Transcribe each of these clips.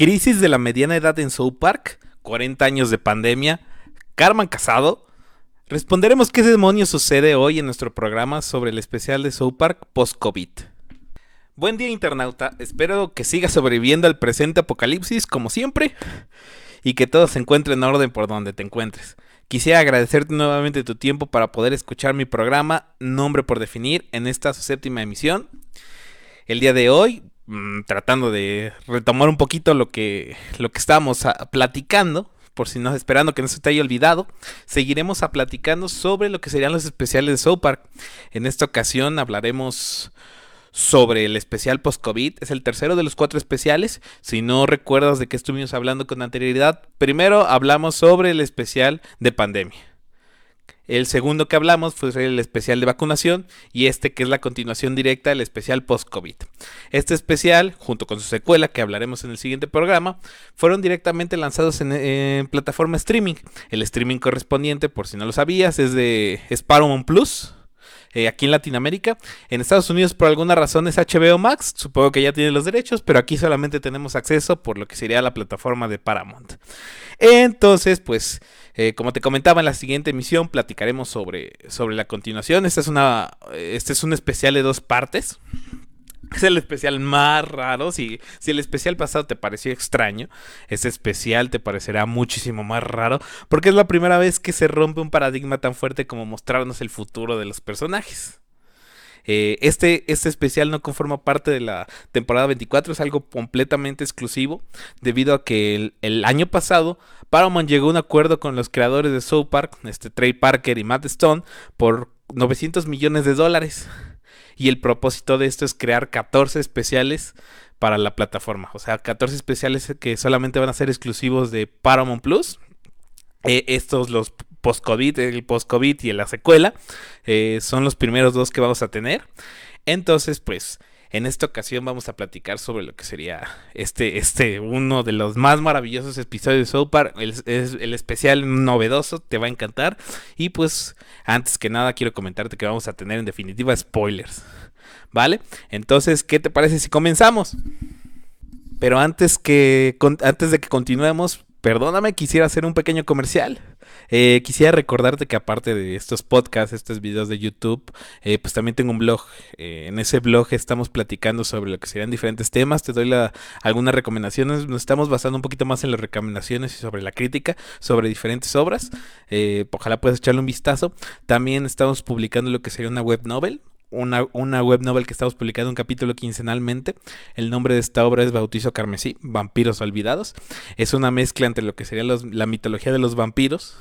crisis de la mediana edad en South Park, 40 años de pandemia, Carmen casado. Responderemos qué demonios sucede hoy en nuestro programa sobre el especial de South Park post-COVID. Buen día internauta, espero que sigas sobreviviendo al presente apocalipsis como siempre y que todo se encuentre en orden por donde te encuentres. Quisiera agradecerte nuevamente tu tiempo para poder escuchar mi programa Nombre por Definir en esta séptima emisión. El día de hoy, mm, tratando de retomar un poquito lo que, lo que estábamos ah, platicando, por si no, esperando que no se te haya olvidado, seguiremos a platicando sobre lo que serían los especiales de South. En esta ocasión hablaremos sobre el especial post-COVID. Es el tercero de los cuatro especiales. Si no recuerdas de qué estuvimos hablando con anterioridad, primero hablamos sobre el especial de pandemia. El segundo que hablamos fue el especial de vacunación y este que es la continuación directa del especial post-COVID. Este especial, junto con su secuela que hablaremos en el siguiente programa, fueron directamente lanzados en, plataforma streaming. El streaming correspondiente, por si no lo sabías, es de Paramount Plus eh, aquí en Latinoamérica. En Estados Unidos por alguna razón es HBO Max, supongo que ya tiene los derechos, pero aquí solamente tenemos acceso por lo que sería la plataforma de Paramount. Entonces, pues, eh, como te comentaba en la siguiente emisión, platicaremos sobre, sobre la continuación. Esta es una, este es un especial de dos partes. Es el especial más raro. Si, si el especial pasado te pareció extraño, este especial te parecerá muchísimo más raro. Porque es la primera vez que se rompe un paradigma tan fuerte como mostrarnos el futuro de los personajes. Eh, este, este especial no conforma parte de la temporada 24, es algo completamente exclusivo, debido a que el, año pasado Paramount llegó a un acuerdo con los creadores de South Park, este Trey Parker y Matt Stone, por 900 millones de dólares. Y el propósito de esto es crear 14 especiales para la plataforma. O sea, 14 especiales que solamente van a ser exclusivos de Paramount Plus. Eh, estos, los post-COVID, el post-COVID y la secuela, eh, son los primeros dos que vamos a tener. Entonces, pues en esta ocasión vamos a platicar sobre lo que sería este, este uno de los más maravillosos episodios de South es el especial novedoso, te va a encantar. Y pues, antes que nada, quiero comentarte que vamos a tener en definitiva spoilers. ¿Vale? Entonces, ¿qué te parece si comenzamos? Pero antes, que, antes de que continuemos, perdóname, quisiera hacer un pequeño comercial. Eh, quisiera recordarte que aparte de estos podcasts, estos videos de YouTube, eh, pues también tengo un blog. Eh, en ese blog estamos platicando sobre lo que serían diferentes temas. Te doy la, algunas recomendaciones. Nos estamos basando un poquito más en las recomendaciones y sobre la crítica, sobre diferentes obras. ojalá puedas echarle un vistazo. También estamos publicando lo que sería una web novel una, una, web novel que estamos publicando un capítulo quincenalmente. El nombre de esta obra es Bautizo Carmesí, Vampiros Olvidados. Es una mezcla entre lo que sería la mitología de los vampiros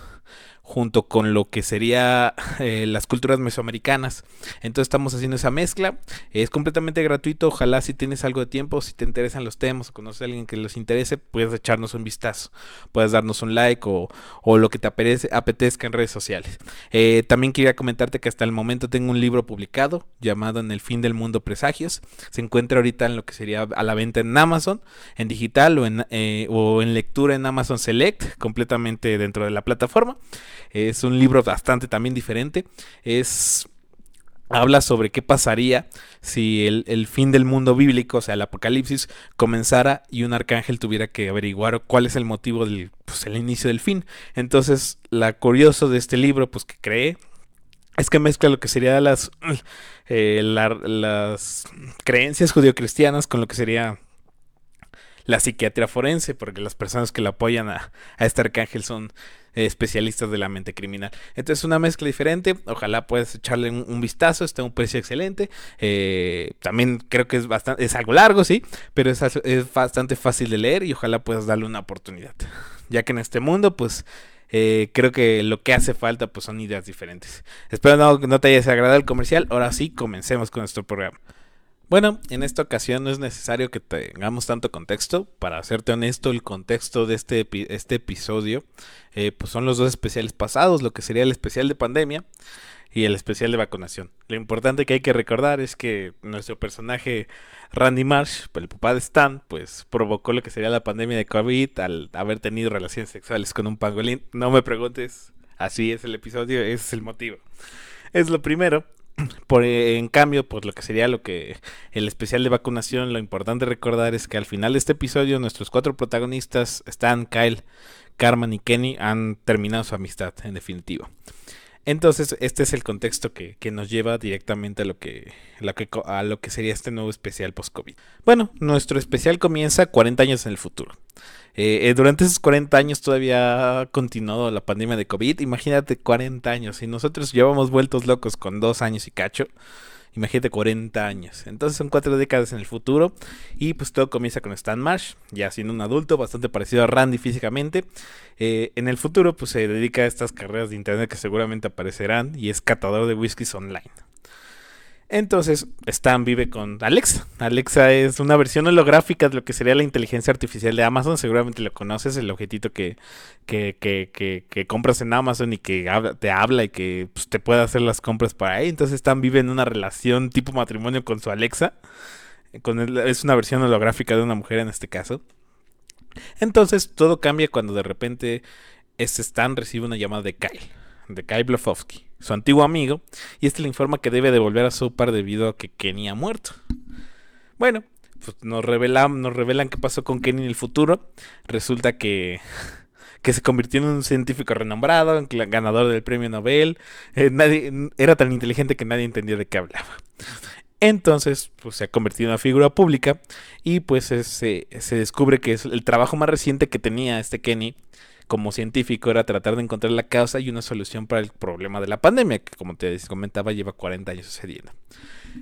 junto con lo que sería eh, las culturas mesoamericanas. Entonces estamos haciendo esa mezcla. Es completamente gratuito. Ojalá si tienes algo de tiempo, si te interesan los temas o conoces a alguien que les interese, puedes echarnos un vistazo. Puedes darnos un like o, lo que te apetezca en redes sociales. Eh, también quería comentarte que hasta el momento tengo un libro publicado llamado En el fin del mundo presagios. Se encuentra ahorita en lo que sería a la venta en Amazon, en digital o en, eh, o en lectura en Amazon Select, completamente dentro de la plataforma. Es un libro bastante también diferente. Es habla sobre qué pasaría si el, fin del mundo bíblico, o sea, el apocalipsis, comenzara y un arcángel tuviera que averiguar cuál es el motivo del pues, el inicio del fin. Entonces, la curioso de este libro, pues que cree, es que mezcla lo que sería las, eh, las creencias judio-cristianas con lo que sería la psiquiatría forense, porque las personas que le apoyan a, a este arcángel son especialistas de la mente criminal. Entonces, una mezcla diferente. Ojalá puedas echarle un, vistazo. Está a un precio excelente. Eh, también creo que es bastante, es algo largo, sí, pero es, es bastante fácil de leer y ojalá puedas darle una oportunidad. Ya que en este mundo, pues. Eh, creo que lo que hace falta pues son ideas diferentes. Espero no, no te haya desagradado el comercial. Ahora sí, comencemos con nuestro programa. Bueno, en esta ocasión no es necesario que tengamos tanto contexto. Para hacerte honesto, el contexto de este, este episodio eh, pues son los dos especiales pasados, lo que sería el especial de pandemia y el especial de vacunación. Lo importante que hay que recordar es que nuestro personaje Randy Marsh, el papá de Stan, pues provocó lo que sería la pandemia de COVID al haber tenido relaciones sexuales con un pangolín. No me preguntes, así es el episodio, ese es el motivo. Es lo primero. Por, en cambio, por lo que sería lo que el especial de vacunación, lo importante recordar es que al final de este episodio nuestros cuatro protagonistas, Stan, Kyle, Carmen y Kenny, han terminado su amistad, en definitiva. Entonces, este es el contexto que, nos lleva directamente a lo, que, lo que sería este nuevo especial post-COVID. Bueno, nuestro especial comienza 40 años en el futuro. Eh, eh, durante esos 40 años todavía ha continuado la pandemia de COVID. Imagínate 40 años. Y nosotros llevamos vueltos locos con dos años y cacho. Imagínate 40 años. Entonces son cuatro décadas en el futuro. Y pues todo comienza con Stan Marsh, ya siendo un adulto, bastante parecido a Randy físicamente. Eh, en el futuro pues se dedica a estas carreras de internet que seguramente aparecerán y es catador de whiskies online. Entonces, Stan vive con Alexa. Alexa es una versión holográfica de lo que sería la inteligencia artificial de Amazon. Seguramente lo conoces, el objetito que, que, que, que, compras en Amazon y que te habla y que pues, te puede hacer las compras para ahí. Entonces, Stan vive en una relación tipo matrimonio con su Alexa. Es una versión holográfica de una mujer en este caso. Entonces, todo cambia cuando de repente este Stan recibe una llamada de Kyle de Kai Blofowski, su antiguo amigo, y este le informa que debe devolver a Sopar debido a que Kenny ha muerto. Bueno, pues nos revelan, nos revelan qué pasó con Kenny en el futuro. Resulta que, que se convirtió en un científico renombrado, en ganador del premio Nobel. Eh, nadie, era tan inteligente que nadie entendía de qué hablaba. Entonces, pues se ha convertido en una figura pública y pues se, se descubre que es el trabajo más reciente que tenía este Kenny como científico era tratar de encontrar la causa y una solución para el problema de la pandemia, que como te comentaba lleva 40 años sucediendo.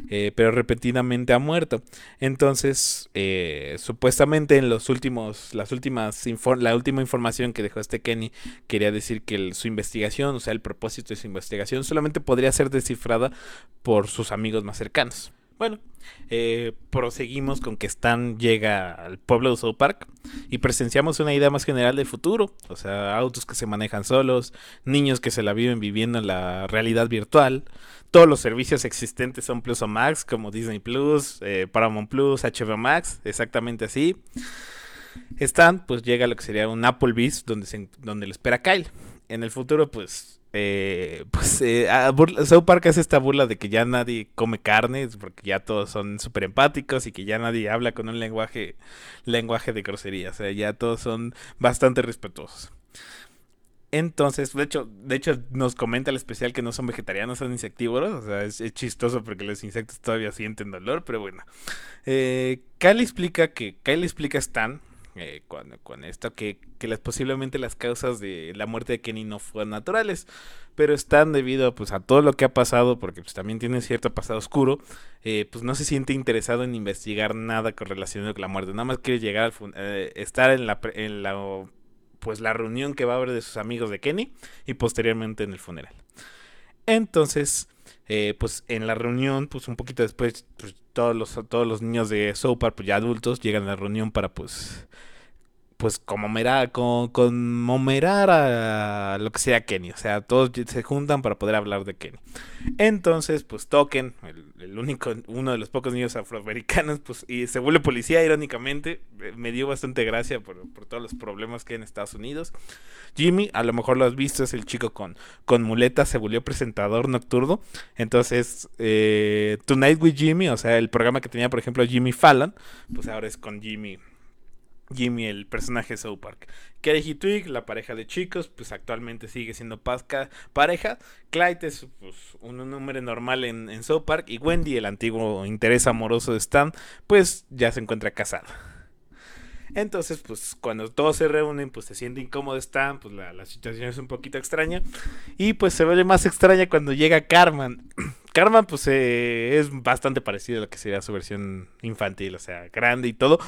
Eh, pero repentinamente ha muerto. Entonces, eh, supuestamente en los últimos, las últimas, la última información que dejó este Kenny quería decir que su investigación, o sea, el propósito de su investigación, solamente podría ser descifrada por sus amigos más cercanos. Bueno, eh, proseguimos con que Stan llega al pueblo de South Park y presenciamos una idea más general del futuro, o sea, autos que se manejan solos, niños que se la viven viviendo en la realidad virtual, todos los servicios existentes son Plus o Max, como Disney Plus, eh, Paramount Plus, HBO Max, exactamente así. Stan, pues llega a lo que sería un Applebee's donde, se, donde le espera Kyle. En el futuro, pues eh, pues eh, South Park hace esta burla de que ya nadie come carne, porque ya todos son súper empáticos y que ya nadie habla con un lenguaje, lenguaje de grosería, o sea, ya todos son bastante respetuosos. Entonces, de hecho, de hecho nos comenta el especial que no son vegetarianos, son insectívoros, o sea, es, chistoso porque los insectos todavía sienten dolor, pero bueno. Eh, Kyle explica que, Kyle explica a Stan eh, con, esto, que, que las, posiblemente las causas de la muerte de Kenny no fueron naturales, pero están debido pues, a todo lo que ha pasado, porque pues, también tiene cierto pasado oscuro, eh, pues no se siente interesado en investigar nada con relación con la muerte, nada más quiere llegar al eh, estar en la, en la, pues, la reunión que va a haber de sus amigos de Kenny y posteriormente en el funeral. Entonces, pues en la reunión, pues un poquito después, pues, todos los, todos los niños de Sopar, pues ya adultos, llegan a la reunión para pues pues como con, conmemorar a lo que sea Kenny. O sea, todos se juntan para poder hablar de Kenny. Entonces, pues Token, el, único, uno de los pocos niños afroamericanos, pues, y se vuelve policía, irónicamente. Eh, me dio bastante gracia por, todos los problemas que hay en Estados Unidos. Jimmy, a lo mejor lo has visto, es el chico con, con muletas, se volvió presentador nocturno. Entonces, eh, Tonight with Jimmy, o sea, el programa que tenía, por ejemplo, Jimmy Fallon, pues ahora es con Jimmy Jimmy, el personaje de South Park. Kerry y Twig, la pareja de chicos, pues actualmente sigue siendo pasca pareja. Clyde es pues, un número normal en, en South Park. Y Wendy, el antiguo interés amoroso de Stan, pues ya se encuentra casada. Entonces, pues cuando todos se reúnen, pues se siente incómodo Stan, pues la, situación es un poquito extraña. Y pues se vuelve más extraña cuando llega Carmen. Carmen, pues eh, es bastante parecido a lo que sería su versión infantil, o sea, grande y todo.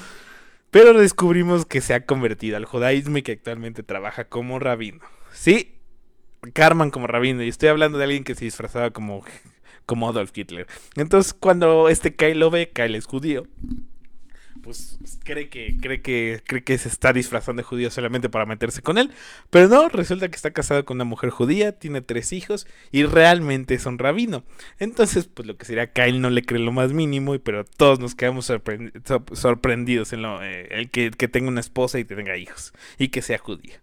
Pero descubrimos que se ha convertido al judaísmo y que actualmente trabaja como rabino. Sí, Carmen como rabino. Y estoy hablando de alguien que se disfrazaba como, como Adolf Hitler. Entonces, cuando este Kyle lo ve, Kyle es judío pues cree que, cree que, cree que se está disfrazando de judío solamente para meterse con él. Pero no, resulta que está casado con una mujer judía, tiene tres hijos y realmente es un rabino. Entonces, pues lo que sería Kyle no le cree lo más mínimo, pero todos nos quedamos sorprendidos en lo, eh, el que, tenga una esposa y tenga hijos y que sea judío.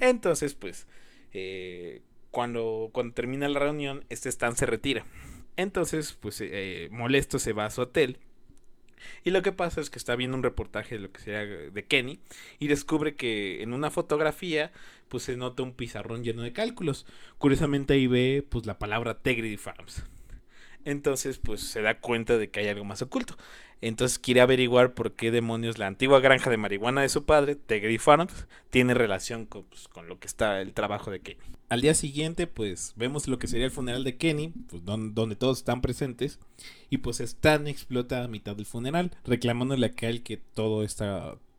Entonces, pues, eh, cuando, cuando termina la reunión, este Stan se retira Entonces, pues eh, molesto se va a su hotel. Y lo que pasa es que está viendo un reportaje de lo que sería de Kenny y descubre que en una fotografía pues se nota un pizarrón lleno de cálculos. Curiosamente ahí ve pues la palabra Tegrity Farms. Entonces, pues se da cuenta de que hay algo más oculto. Entonces quiere averiguar por qué demonios la antigua granja de marihuana de su padre, Tegri Farms, tiene relación pues, con, lo que está el trabajo de Kenny. Al día siguiente, pues vemos lo que sería el funeral de Kenny, pues, donde, todos están presentes, y pues Stan explota a mitad del funeral, reclamándole a Kyle que todo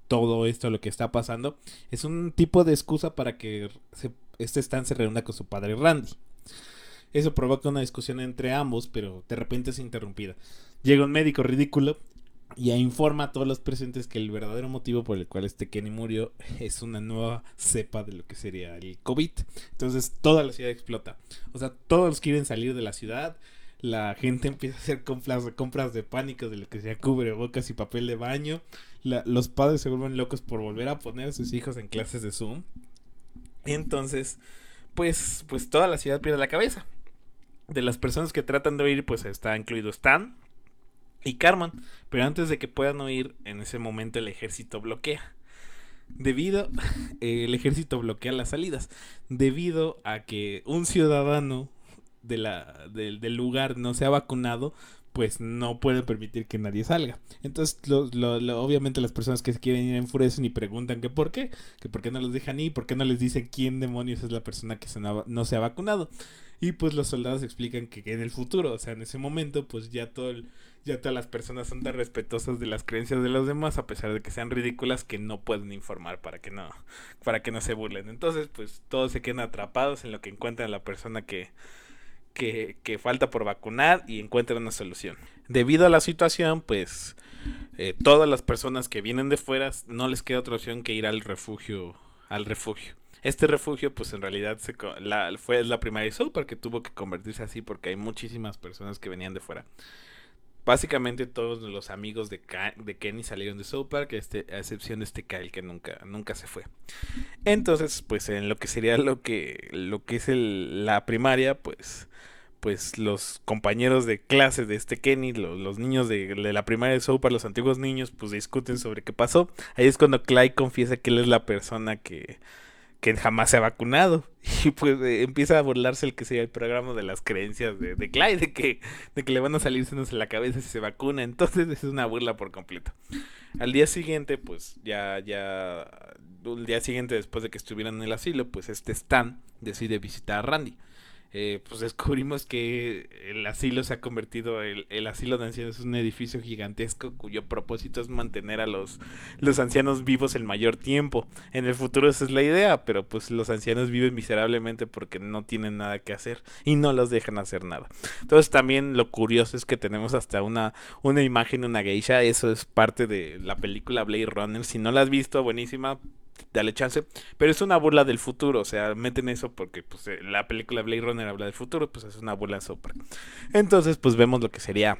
todo esto, lo que está pasando, es un tipo de excusa para que este Stan se reúna con su padre Randy. Eso provoca una discusión entre ambos, pero de repente es interrumpida. Llega un médico ridículo y informa a todos los presentes que el verdadero motivo por el cual este Kenny murió es una nueva cepa de lo que sería el COVID. Entonces toda la ciudad explota. O sea, todos quieren salir de la ciudad. La gente empieza a hacer compras, compras de pánico de lo que sea cubrebocas y papel de baño. los padres se vuelven locos por volver a poner a sus hijos en clases de Zoom. Entonces, pues, pues toda la ciudad pierde la cabeza de las personas que tratan de oír, pues está incluido Stan y Carmen. Pero antes de que puedan oír, en ese momento el ejército bloquea. Debido, el ejército bloquea las salidas. Debido a que un ciudadano de la, del lugar no se ha vacunado, pues no pueden permitir que nadie salga. Entonces, obviamente las personas que quieren ir enfurecen y preguntan que por qué, que por qué no los dejan ir, por qué no les dicen quién demonios es la persona que no se ha vacunado. Y pues los soldados explican que, en el futuro, o sea, en ese momento, pues ya todo ya todas las personas son tan respetuosas de las creencias de los demás, a pesar de que sean ridículas, que no pueden informar para que no, para que no se burlen. Entonces, pues todos se quedan atrapados en lo que encuentran la persona que, que, que falta por vacunar y encuentran una solución. Debido a la situación, pues eh, todas las personas que vienen de fuera no les queda otra opción que ir al refugio, al refugio. Este refugio, pues en realidad se, la, fue la primaria South que tuvo que convertirse así porque hay muchísimas personas que venían de fuera. Básicamente todos los amigos de, de Kenny salieron de South Park, este, a excepción de este Kyle que nunca, nunca se fue. Entonces, pues en lo que sería lo que, lo que es el, la primaria, pues pues los compañeros de clase de este Kenny, los, niños de, de, la primaria de Park, los antiguos niños, pues discuten sobre qué pasó. Ahí es cuando Clyde confiesa que él es la persona que, que jamás se ha vacunado. Y pues eh, empieza a burlarse el que sea el programa de las creencias de, de Clyde, de que, de que le van a salir senos en la cabeza si se vacuna. Entonces es una burla por completo. Al día siguiente, pues ya, ya, el día siguiente después de que estuvieran en el asilo, pues este Stan decide visitar a Randy. Eh, pues descubrimos que el asilo se ha convertido, el, el, asilo de ancianos es un edificio gigantesco cuyo propósito es mantener a los, los ancianos vivos el mayor tiempo. En el futuro esa es la idea, pero pues los ancianos viven miserablemente porque no tienen nada que hacer y no los dejan hacer nada. Entonces también lo curioso es que tenemos hasta una, una imagen una geisha, eso es parte de la película Blade Runner, si no la has visto, buenísima, dale chance. Pero es una burla del futuro, o sea, meten eso porque pues, eh, la película Blade Runner habla del futuro, pues es una burla Sopra. Entonces, pues vemos lo que sería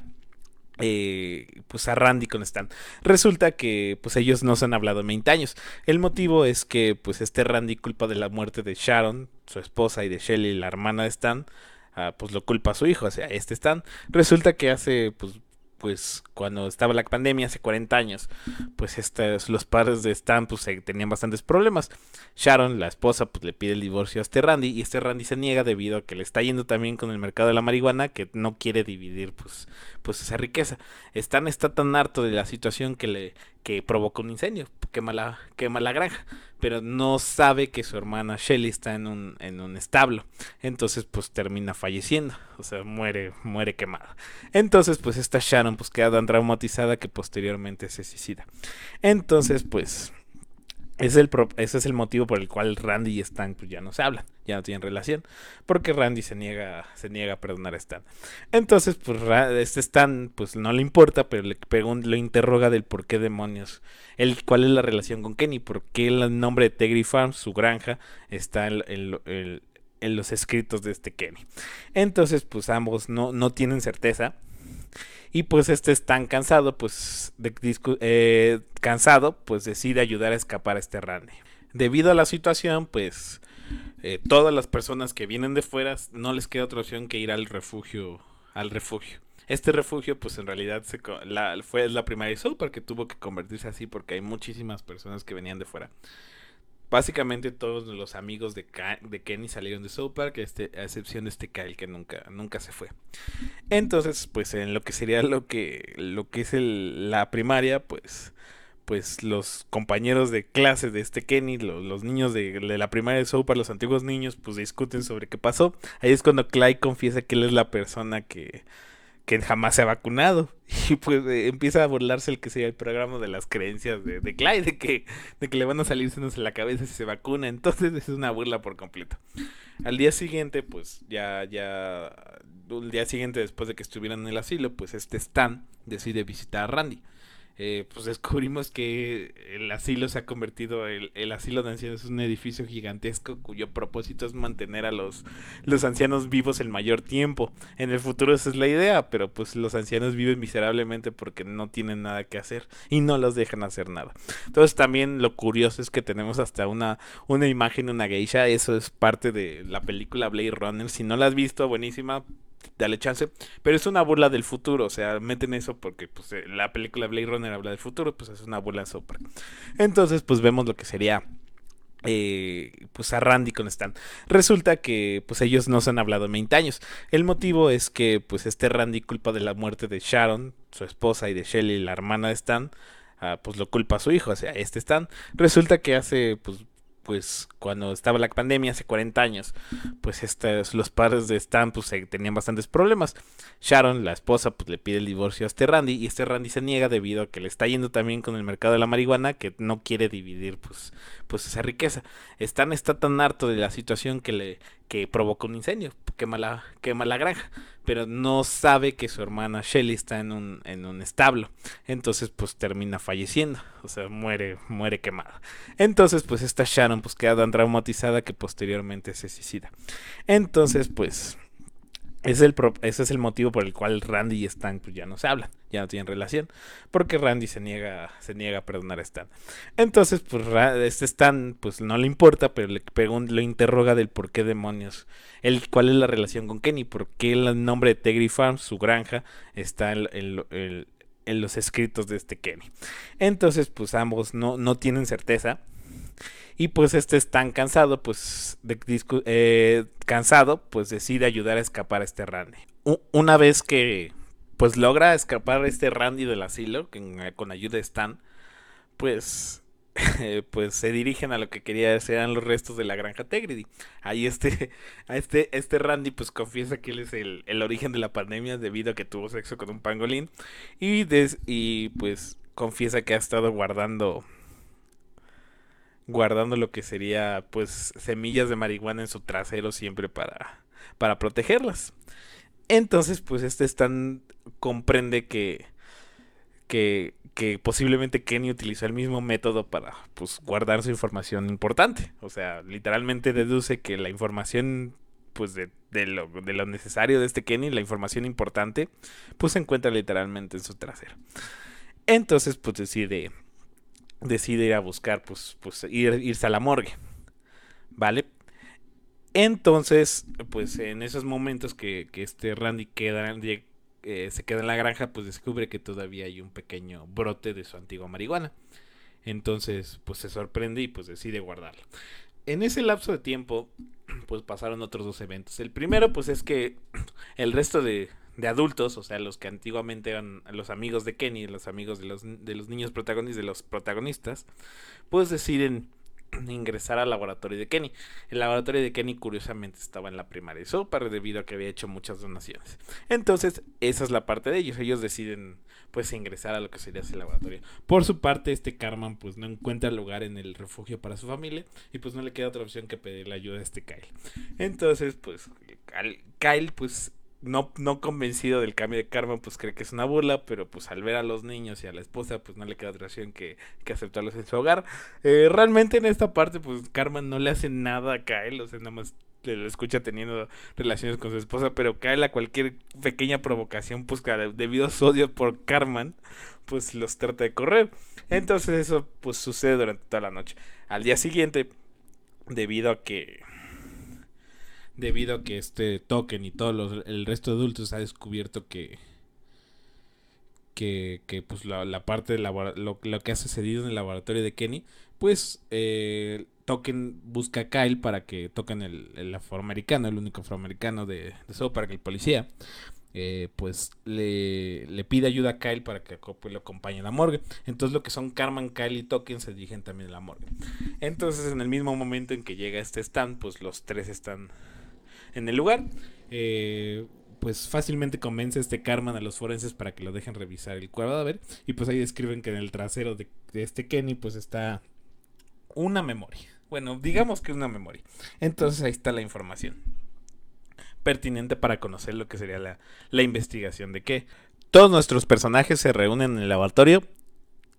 eh, pues a Randy con Stan. Resulta que pues ellos no se han hablado en 20 años. El motivo es que pues este Randy culpa de la muerte de Sharon, su esposa, y de Shelly, la hermana de Stan, ah, pues lo culpa a su hijo, o sea, este Stan. Resulta que hace pues pues cuando estaba la pandemia hace 40 años, pues estos, los padres de Stan pues tenían bastantes problemas. Sharon, la esposa, pues le pide el divorcio a este Randy y este Randy se niega debido a que le está yendo también con el mercado de la marihuana que no quiere dividir pues, pues esa riqueza. Stan está tan harto de la situación que le que provoca un incendio, quema la, granja, pero no sabe que su hermana Shelly está en un, en un establo, entonces pues termina falleciendo, o sea, muere, muere quemada. Entonces pues esta Sharon pues queda tan traumatizada que posteriormente se suicida. Entonces pues es el ese es el motivo por el cual Randy y Stan pues, ya no se hablan, ya no tienen relación, porque Randy se niega, se niega a perdonar a Stan. Entonces, pues este Stan pues no le importa, pero le, le interroga del por qué demonios, el, cuál es la relación con Kenny, por qué el nombre de Tegri Farm, su granja, está en, los escritos de este Kenny. Entonces, pues ambos no, no tienen certeza y pues este es tan cansado, pues de, eh, cansado, pues decide ayudar a escapar a este Randy. Debido a la situación, pues eh, todas las personas que vienen de fuera no les queda otra opción que ir al refugio al refugio. Este refugio, pues en realidad fue la primaria de South Park que tuvo que convertirse así porque hay muchísimas personas que venían de fuera. Básicamente todos los amigos de, de Kenny salieron de South Park, este, a excepción de este Kyle que nunca, nunca se fue. Entonces, pues en lo que sería lo que, lo que es el, la primaria, pues pues los compañeros de clase de este Kenny, los, niños de, la primaria de South Park, los antiguos niños, pues discuten sobre qué pasó. Ahí es cuando Clyde confiesa que él es la persona que, que jamás se ha vacunado. Y pues eh, empieza a burlarse el que sea el programa de las creencias de, de Clyde, de que, de que le van a salir senos en la cabeza si se vacuna. Entonces es una burla por completo. Al día siguiente, pues ya, ya, el día siguiente después de que estuvieran en el asilo, pues este Stan decide visitar a Randy. Eh, pues descubrimos que el asilo se ha convertido, el, el, asilo de ancianos es un edificio gigantesco cuyo propósito es mantener a los, los ancianos vivos el mayor tiempo. En el futuro esa es la idea, pero pues los ancianos viven miserablemente porque no tienen nada que hacer y no los dejan hacer nada. Entonces también lo curioso es que tenemos hasta una, una imagen una geisha, eso es parte de la película Blade Runner, si no la has visto, buenísima, dale chance. Pero es una burla del futuro, o sea, meten eso porque pues, eh, la película Blade Runner habla del futuro, pues es una burla sopra. Entonces, pues vemos lo que sería eh, pues a Randy con Stan. Resulta que pues ellos no se han hablado en 20 años. El motivo es que pues este Randy culpa de la muerte de Sharon, su esposa, y de Shelly, la hermana de Stan. Ah, pues lo culpa a su hijo, o sea, este Stan. Resulta que hace pues pues cuando estaba la pandemia hace 40 años, pues estos, los padres de Stan pues tenían bastantes problemas. Sharon, la esposa, pues le pide el divorcio a este Randy y este Randy se niega debido a que le está yendo también con el mercado de la marihuana que no quiere dividir pues, pues esa riqueza. Stan está tan harto de la situación que le que provoca un incendio, quema la, quema la granja, pero no sabe que su hermana Shelly está en un, en un establo, entonces pues termina falleciendo, o sea, muere, muere quemada. Entonces pues esta Sharon pues queda tan traumatizada que posteriormente se suicida. Entonces pues es el ese es el motivo por el cual Randy y Stan pues, ya no se hablan, ya no tienen relación, porque Randy se niega, se niega a perdonar a Stan. Entonces, pues este Stan pues no le importa, pero le lo interroga del por qué demonios, el, cuál es la relación con Kenny, por qué el nombre de Tegri Farm, su granja, está en, en los escritos de este Kenny. Entonces, pues ambos no, no tienen certeza y pues este es tan cansado, pues eh, cansado, pues decide ayudar a escapar a este Randy. una vez que pues logra escapar este Randy del asilo eh, con, ayuda de Stan, pues pues se dirigen a lo que quería eran los restos de la granja Tegrity. Ahí este, a este, este Randy pues confiesa que él es el, el, origen de la pandemia debido a que tuvo sexo con un pangolín y, y pues confiesa que ha estado guardando guardando lo que sería pues semillas de marihuana en su trasero siempre para, para protegerlas. Entonces pues este Stan comprende que, que, que posiblemente Kenny utilizó el mismo método para pues guardar su información importante. O sea, literalmente deduce que la información pues de, de, lo, de lo necesario de este Kenny, la información importante, pues se encuentra literalmente en su trasero. Entonces pues decide decide ir a buscar, pues, pues ir, irse a la morgue. ¿Vale? Entonces, pues en esos momentos que, que este Randy queda, eh, se queda en la granja, pues descubre que todavía hay un pequeño brote de su antigua marihuana. Entonces, pues se sorprende y pues decide guardarlo. En ese lapso de tiempo, pues pasaron otros dos eventos. El primero, pues es que el resto de, de adultos, o sea, los que antiguamente eran los amigos de Kenny, los amigos de los, de los niños protagonistas, de los protagonistas, pues deciden ingresar al laboratorio de Kenny. El laboratorio de Kenny curiosamente estaba en la primaria de Super debido a que había hecho muchas donaciones. Entonces, esa es la parte de ellos. Ellos deciden pues ingresar a lo que sería ese laboratorio. Por su parte, este Carman pues no encuentra lugar en el refugio para su familia y pues no le queda otra opción que pedir la ayuda a este Kyle. Entonces, pues Kyle pues no, no convencido del cambio de karma, pues cree que es una burla, pero pues al ver a los niños y a la esposa, pues no le queda otra opción que, que aceptarlos en su hogar. Eh, realmente en esta parte, pues Carmen no le hace nada a Kyle, o sea, nada más le lo escucha teniendo relaciones con su esposa, pero Kyle a cualquier pequeña provocación, pues debido a su odio por Carmen, pues los trata de correr. Entonces eso pues sucede durante toda la noche. Al día siguiente, debido a que debido a que este token y todo el resto de adultos ha descubierto que que, que pues la, parte de lo, lo, que ha sucedido en el laboratorio de Kenny, pues eh, Token busca a Kyle para que toquen el, el afroamericano, el único afroamericano de, de para que el policía, eh, pues le, le, pide ayuda a Kyle para que pues, lo acompañe a la morgue. Entonces lo que son Carmen, Kyle y Token se dirigen también a la morgue. Entonces en el mismo momento en que llega este stand, pues los tres están en el lugar. Eh, pues fácilmente convence este Carmen a los forenses para que lo dejen revisar el ver Y pues ahí describen que en el trasero de, este Kenny pues está una memoria. Bueno, digamos que una memoria. Entonces ahí está la información pertinente para conocer lo que sería la, la investigación de qué. Todos nuestros personajes se reúnen en el laboratorio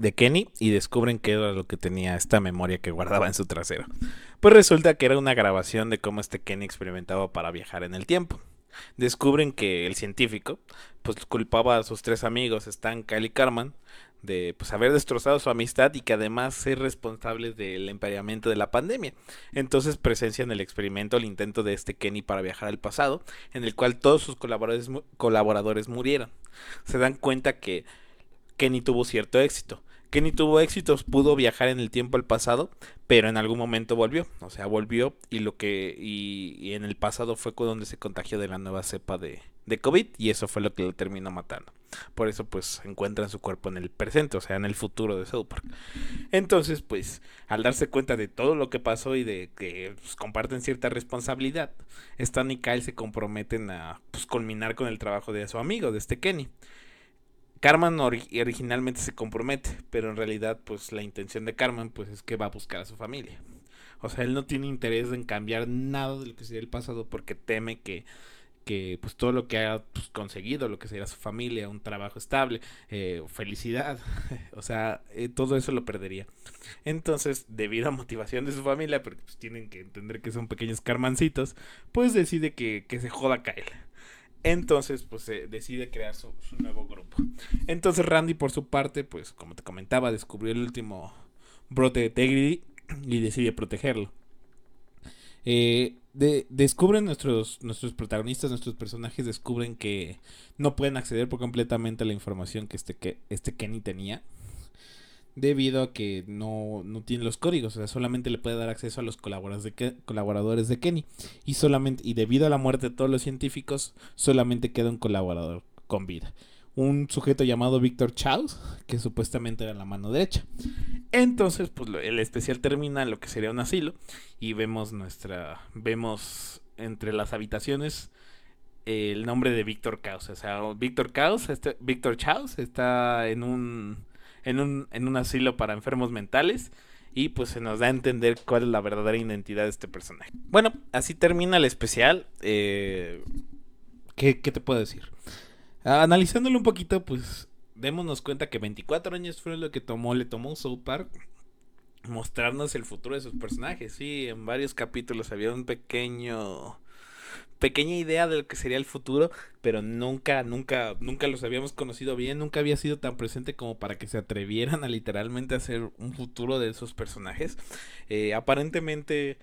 de Kenny y descubren qué era lo que tenía esta memoria que guardaba en su trasero. Pues resulta que era una grabación de cómo este Kenny experimentaba para viajar en el tiempo descubren que el científico pues culpaba a sus tres amigos, Stan, Kyle y Carmen, de pues haber destrozado su amistad y que además ser responsables del empeoramiento de la pandemia. Entonces presencian el experimento, el intento de este Kenny para viajar al pasado, en el cual todos sus colaboradores, colaboradores murieron. Se dan cuenta que Kenny tuvo cierto éxito, Kenny tuvo éxitos, pudo viajar en el tiempo al pasado, pero en algún momento volvió. O sea, volvió y lo que. Y, en el pasado fue donde se contagió de la nueva cepa de, de COVID. Y eso fue lo que lo terminó matando. Por eso, pues, encuentran su cuerpo en el presente, o sea, en el futuro de South Park. Entonces, pues, al darse cuenta de todo lo que pasó y de que pues, comparten cierta responsabilidad, Stan y Kyle se comprometen a pues, culminar con el trabajo de su amigo, de este Kenny. Carmen originalmente se compromete, pero en realidad pues la intención de Carmen pues es que va a buscar a su familia. O sea, él no tiene interés en cambiar nada de lo que sería el pasado porque teme que, que pues todo lo que haya pues, conseguido, lo que sería su familia, un trabajo estable, eh, felicidad, o sea, eh, todo eso lo perdería. Entonces, debido a motivación de su familia, porque pues, tienen que entender que son pequeños carmancitos, pues decide que, que se joda Kyle. Entonces, pues se decide crear su, nuevo grupo. Entonces Randy, por su parte, pues como te comentaba, descubrió el último brote de Tegrity y decide protegerlo. Eh, descubren nuestros, nuestros protagonistas, nuestros personajes descubren que no pueden acceder por completamente a la información que este, que este Kenny tenía debido a que no, tiene los códigos, o sea, solamente le puede dar acceso a los colaboradores de, colaboradores de Kenny y solamente y debido a la muerte de todos los científicos, solamente queda un colaborador con vida. Un sujeto llamado Víctor Chaus, que supuestamente era la mano derecha. Entonces, pues el especial termina en lo que sería un asilo y vemos nuestra vemos entre las habitaciones el nombre de Víctor Chaus, o sea, Víctor Chaus, este Víctor Chaus está en un en un, en un asilo para enfermos mentales. Y pues se nos da a entender cuál es la verdadera identidad de este personaje. Bueno, así termina el especial. Eh, ¿qué, te puedo decir? Analizándolo un poquito, pues démonos cuenta que 24 años fue lo que tomó, le tomó South Park mostrarnos el futuro de sus personajes. Sí, en varios capítulos había un pequeño pequeña idea de lo que sería el futuro, pero nunca, nunca, nunca los habíamos conocido bien, nunca había sido tan presente como para que se atrevieran a literalmente hacer un futuro de esos personajes. Eh, aparentemente,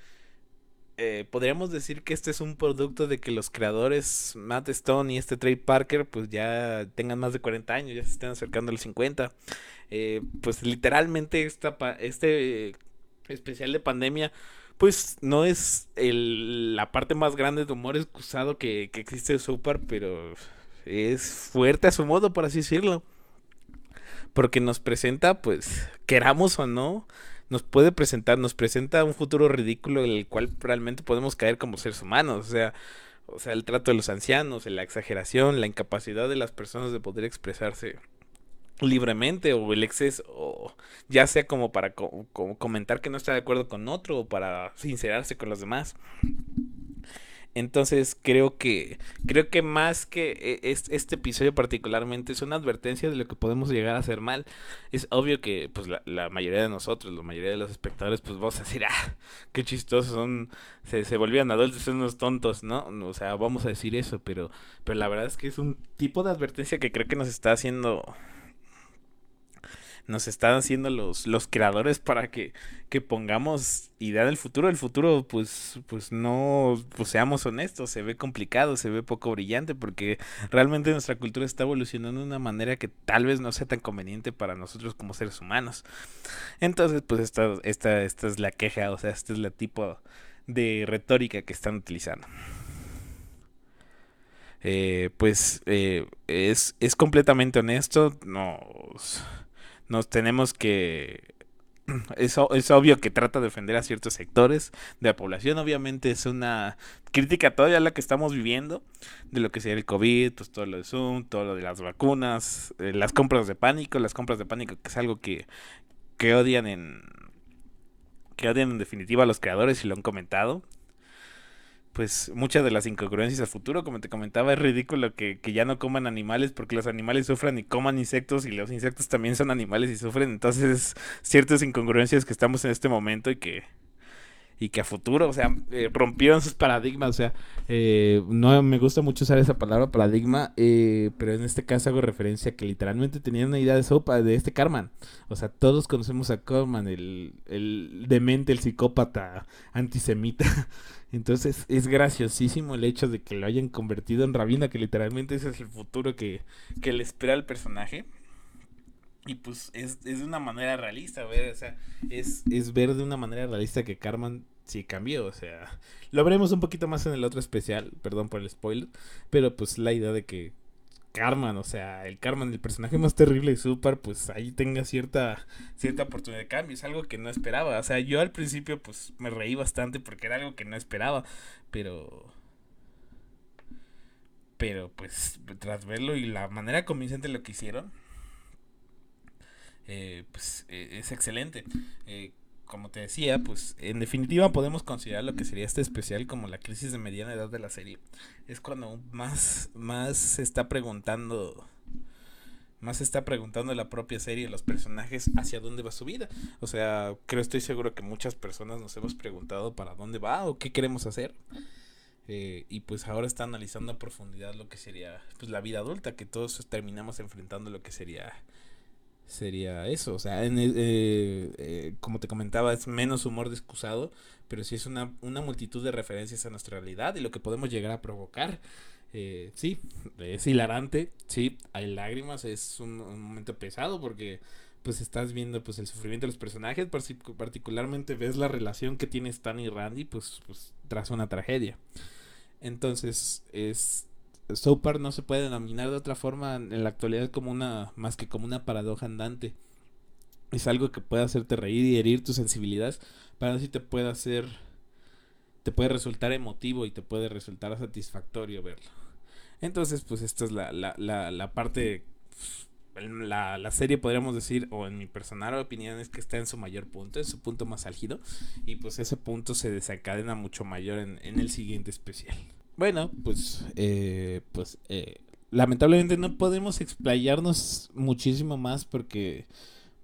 eh, podríamos decir que este es un producto de que los creadores Matt Stone y este Trey Parker pues ya tengan más de 40 años, ya se estén acercando a los 50. Eh, pues literalmente esta, este especial de pandemia pues no es la parte más grande de humor excusado que, que existe de Super, pero es fuerte a su modo, por así decirlo. Porque nos presenta, pues, queramos o no, nos puede presentar, nos presenta un futuro ridículo en el cual realmente podemos caer como seres humanos. O sea, o sea, el trato de los ancianos, la exageración, la incapacidad de las personas de poder expresarse libremente o el exceso, o ya sea como para comentar que no está de acuerdo con otro o para sincerarse con los demás. Entonces creo que creo que más que e, este episodio particularmente es una advertencia de lo que podemos llegar a hacer mal. Es obvio que pues la, mayoría de nosotros, la mayoría de los espectadores, pues vamos a decir, ah, qué chistosos son, se, se volvían adultos, son unos tontos, ¿no? O sea, vamos a decir eso, pero, pero la verdad es que es un tipo de advertencia que creo que nos está haciendo nos están haciendo los, los creadores para que, que pongamos idea del futuro. El futuro, pues, pues no, pues seamos honestos, se ve complicado, se ve poco brillante, porque realmente nuestra cultura está evolucionando de una manera que tal vez no sea tan conveniente para nosotros como seres humanos. Entonces, pues esta, esta, esta es la queja, o sea, este es el tipo de retórica que están utilizando. Eh, pues eh, es, es completamente honesto, nos, nos tenemos que... Es, es, obvio que trata de defender a ciertos sectores de la población. Obviamente es una crítica todavía a la que estamos viviendo, de lo que sería el COVID, pues todo lo de Zoom, todo lo de las vacunas, eh, las compras de pánico, las compras de pánico, que es algo que, que odian en... que odian en definitiva a los creadores y lo han comentado pues muchas de las incongruencias al futuro, como te comentaba, es ridículo que, que, ya no coman animales porque los animales sufran y coman insectos y los insectos también son animales y sufren. Entonces, ciertas incongruencias que estamos en este momento y que, y que a futuro, o sea, eh, rompieron sus paradigmas, o sea, eh, no me gusta mucho usar esa palabra paradigma, eh, pero en este caso hago referencia a que literalmente tenían una idea de sopa de este Carman, o sea, todos conocemos a Carman, el, el demente, el psicópata antisemita, entonces es graciosísimo el hecho de que lo hayan convertido en Rabina, que literalmente ese es el futuro que, que le espera al personaje. Y pues es, es de una manera realista, ver, o sea, es, es ver de una manera realista que Carmen sí cambió, o sea, lo veremos un poquito más en el otro especial, perdón por el spoiler, pero pues la idea de que Carmen, o sea, el Carmen, el personaje más terrible de Super, pues ahí tenga cierta, cierta oportunidad de cambio, es algo que no esperaba, o sea, yo al principio pues me reí bastante porque era algo que no esperaba, pero... Pero pues tras verlo y la manera convincente lo que hicieron, eh, pues eh, es excelente. Eh, como te decía, pues en definitiva podemos considerar lo que sería este especial como la crisis de mediana edad de la serie. Es cuando más, más se está preguntando, más se está preguntando la propia serie, los personajes, hacia dónde va su vida. O sea, creo, estoy seguro que muchas personas nos hemos preguntado para dónde va o qué queremos hacer. y pues ahora está analizando a profundidad lo que sería pues la vida adulta, que todos terminamos enfrentando lo que sería sería eso. O sea, en, eh, eh, como te comentaba, es menos humor excusado, pero sí es una, una multitud de referencias a nuestra realidad y lo que podemos llegar a provocar. Eh, sí, es hilarante, sí, hay lágrimas, es un, momento pesado porque pues estás viendo pues el sufrimiento de los personajes, particularmente ves la relación que tiene Stan y Randy pues, pues tras una tragedia. Entonces es Soapar no se puede denominar de otra forma en la actualidad como una más que como una paradoja andante. Es algo que puede hacerte reír y herir tus sensibilidades, para así te puede hacer te puede resultar emotivo y te puede resultar satisfactorio verlo. Entonces, pues esta es la, la, la, la parte la, la, serie podríamos decir, o en mi personal opinión, es que está en su mayor punto, en su punto más álgido, y pues ese punto se desencadena mucho mayor en, en el siguiente especial. Bueno, pues, eh, pues, eh, lamentablemente no podemos explayarnos muchísimo más porque,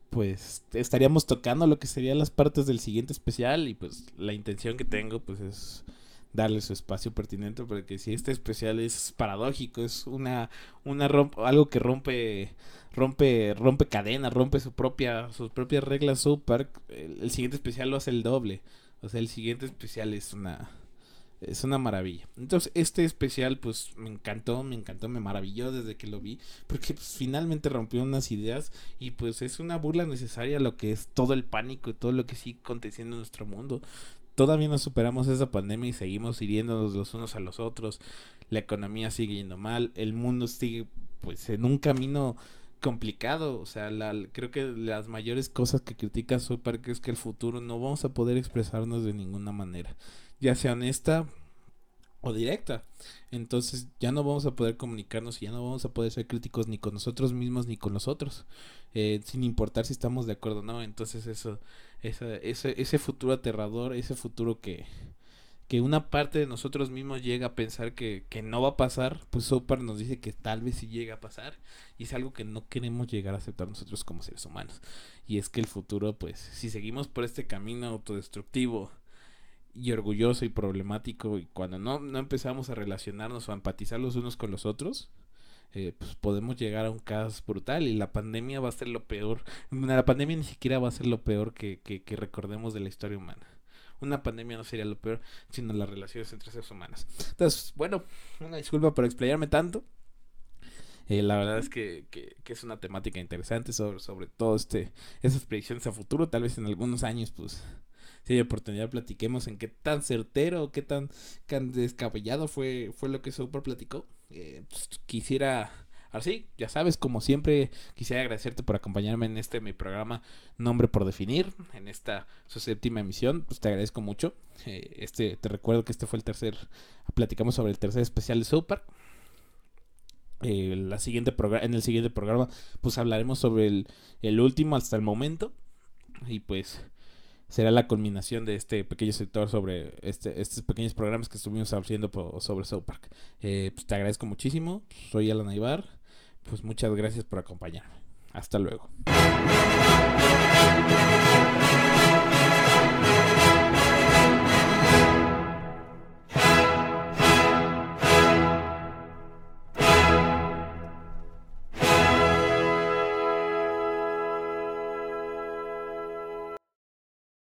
pues, estaríamos tocando lo que serían las partes del siguiente especial y, pues, la intención que tengo, pues, es darle su espacio pertinente porque si este especial es paradójico, es una, una algo que rompe rompe rompe cadena, rompe su propia sus propias reglas super, el, el siguiente especial lo hace el doble. O sea, el siguiente especial es una es una maravilla. Entonces, este especial, pues, me encantó, me encantó, me maravilló desde que lo vi, porque pues, finalmente rompió unas ideas y pues es una burla necesaria lo que es todo el pánico y todo lo que sigue aconteciendo en nuestro mundo. Todavía no superamos esa pandemia y seguimos hiriéndonos los unos a los otros. La economía sigue yendo mal, el mundo sigue, pues, en un camino complicado, o sea, la, creo que las mayores cosas que critica Super es que el futuro no vamos a poder expresarnos de ninguna manera ya sea honesta o directa. Entonces ya no vamos a poder comunicarnos y ya no vamos a poder ser críticos ni con nosotros mismos ni con los otros, eh, sin importar si estamos de acuerdo o no. Entonces eso, ese, ese futuro aterrador, ese futuro que, que una parte de nosotros mismos llega a pensar que, que no va a pasar, pues Sopar nos dice que tal vez sí llega a pasar y es algo que no queremos llegar a aceptar nosotros como seres humanos. Y es que el futuro, pues, si seguimos por este camino autodestructivo, y orgulloso y problemático y cuando no, no empezamos a relacionarnos o a empatizar los unos con los otros, eh, pues podemos llegar a un caos brutal y la pandemia va a ser lo peor. La pandemia ni siquiera va a ser lo peor que, que, recordemos de la historia humana. Una pandemia no sería lo peor, sino las relaciones entre seres humanos. Entonces, bueno, una disculpa por explayarme tanto. Eh, la verdad es que, que, que, es una temática interesante sobre, sobre todo este, esas predicciones a futuro. Tal vez en algunos años, pues, si hay oportunidad, platiquemos en qué tan certero, qué tan, descabellado fue, fue lo que Super platicó. Eh, pues, quisiera Así, ya sabes, como siempre, quisiera agradecerte por acompañarme en este mi programa Nombre por Definir, en esta su séptima emisión. Pues te agradezco mucho. Eh, este, te recuerdo que este fue el tercer, platicamos sobre el tercer especial de. Eh, la siguiente en el siguiente programa, pues hablaremos sobre el, el último hasta el momento. Y pues será la culminación de este pequeño sector sobre este, estos pequeños programas que estuvimos haciendo sobre South Park. Eh, pues te agradezco muchísimo. Soy Alan Aybar pues muchas gracias por acompañarme. Hasta luego.